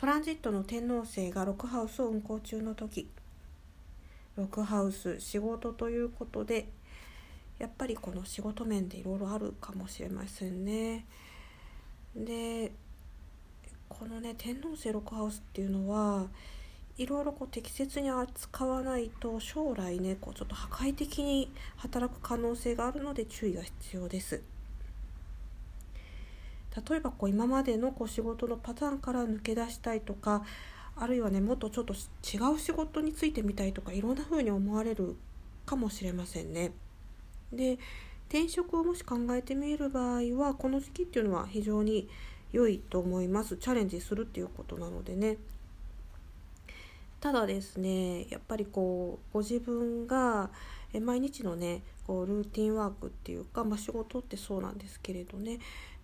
トランジットの天王星が6ハウスを運行中の時6ハウス仕事ということでやっぱりこの仕事面でいろいろあるかもしれませんね。でこのね天王星6ハウスっていうのはいろいろこう適切に扱わないと将来ねこうちょっと破壊的に働く可能性があるので注意が必要です。例えばこう今までのこう仕事のパターンから抜け出したいとかあるいはねもっとちょっと違う仕事についてみたいとかいろんな風に思われるかもしれませんね。で転職をもし考えてみる場合はこの時期っていうのは非常に良いと思います。チャレンジするっていうことなのでね。ただですねやっぱりこうご自分が毎日のねこうルーティンワークっていうか、まあ、仕事ってそうなんですけれどね。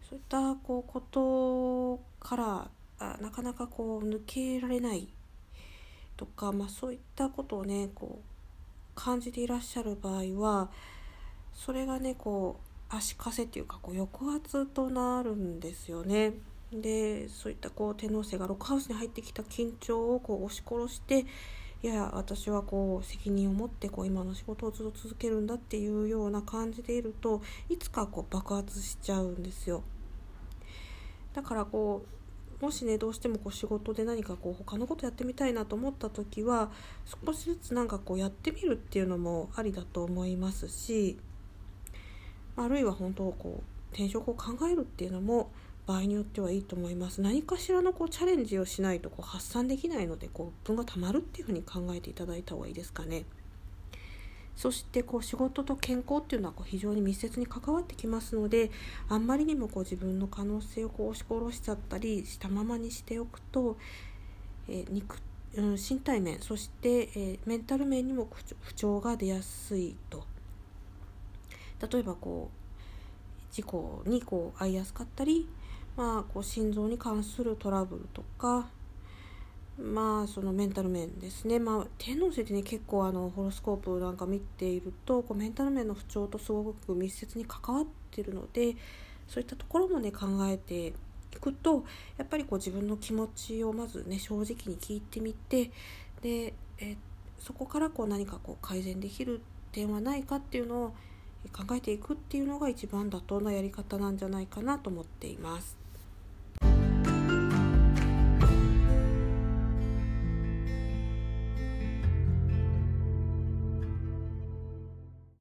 そういったこうことからあなかなかこう抜けられないとか、まあ、そういったことをねこう感じていらっしゃる場合はそれがねこう足かせっていうかこう抑圧となるんですよね。でそういったこう天皇星がロックハウスに入ってきた緊張をこう押し殺していや私はこう責任を持ってこう今の仕事をずっと続けるんだっていうような感じでいるといつかこう爆発しちゃうんですよ。だからこうもしねどうしてもこう仕事で何かこう他のことやってみたいなと思った時は少しずつなんかこうやってみるっていうのもありだと思いますしあるいは本当こう転職を考えるっていうのも場合によってはいいと思います。何かしらのこうチャレンジをしないとこう発散できないのでこう分がたまるっていうふうに考えていただいた方がいいですかね。そしてこう仕事と健康っていうのはこう非常に密接に関わってきますのであんまりにもこう自分の可能性をこう押し殺しちゃったりしたままにしておくと、えー、肉うん、身体面そして、えー、メンタル面にも不調が出やすいと。例えばこう事故にこう遭いやすかったり、まあ、こう心臓に関するトラブルとかまあそのメンタル面ですね、まあ、天王星でね結構あのホロスコープなんか見ているとこうメンタル面の不調とすごく密接に関わっているのでそういったところもね考えていくとやっぱりこう自分の気持ちをまずね正直に聞いてみてでえそこからこう何かこう改善できる点はないかっていうのを考えていくっていうのが一番妥当なやり方なんじゃないかなと思っています。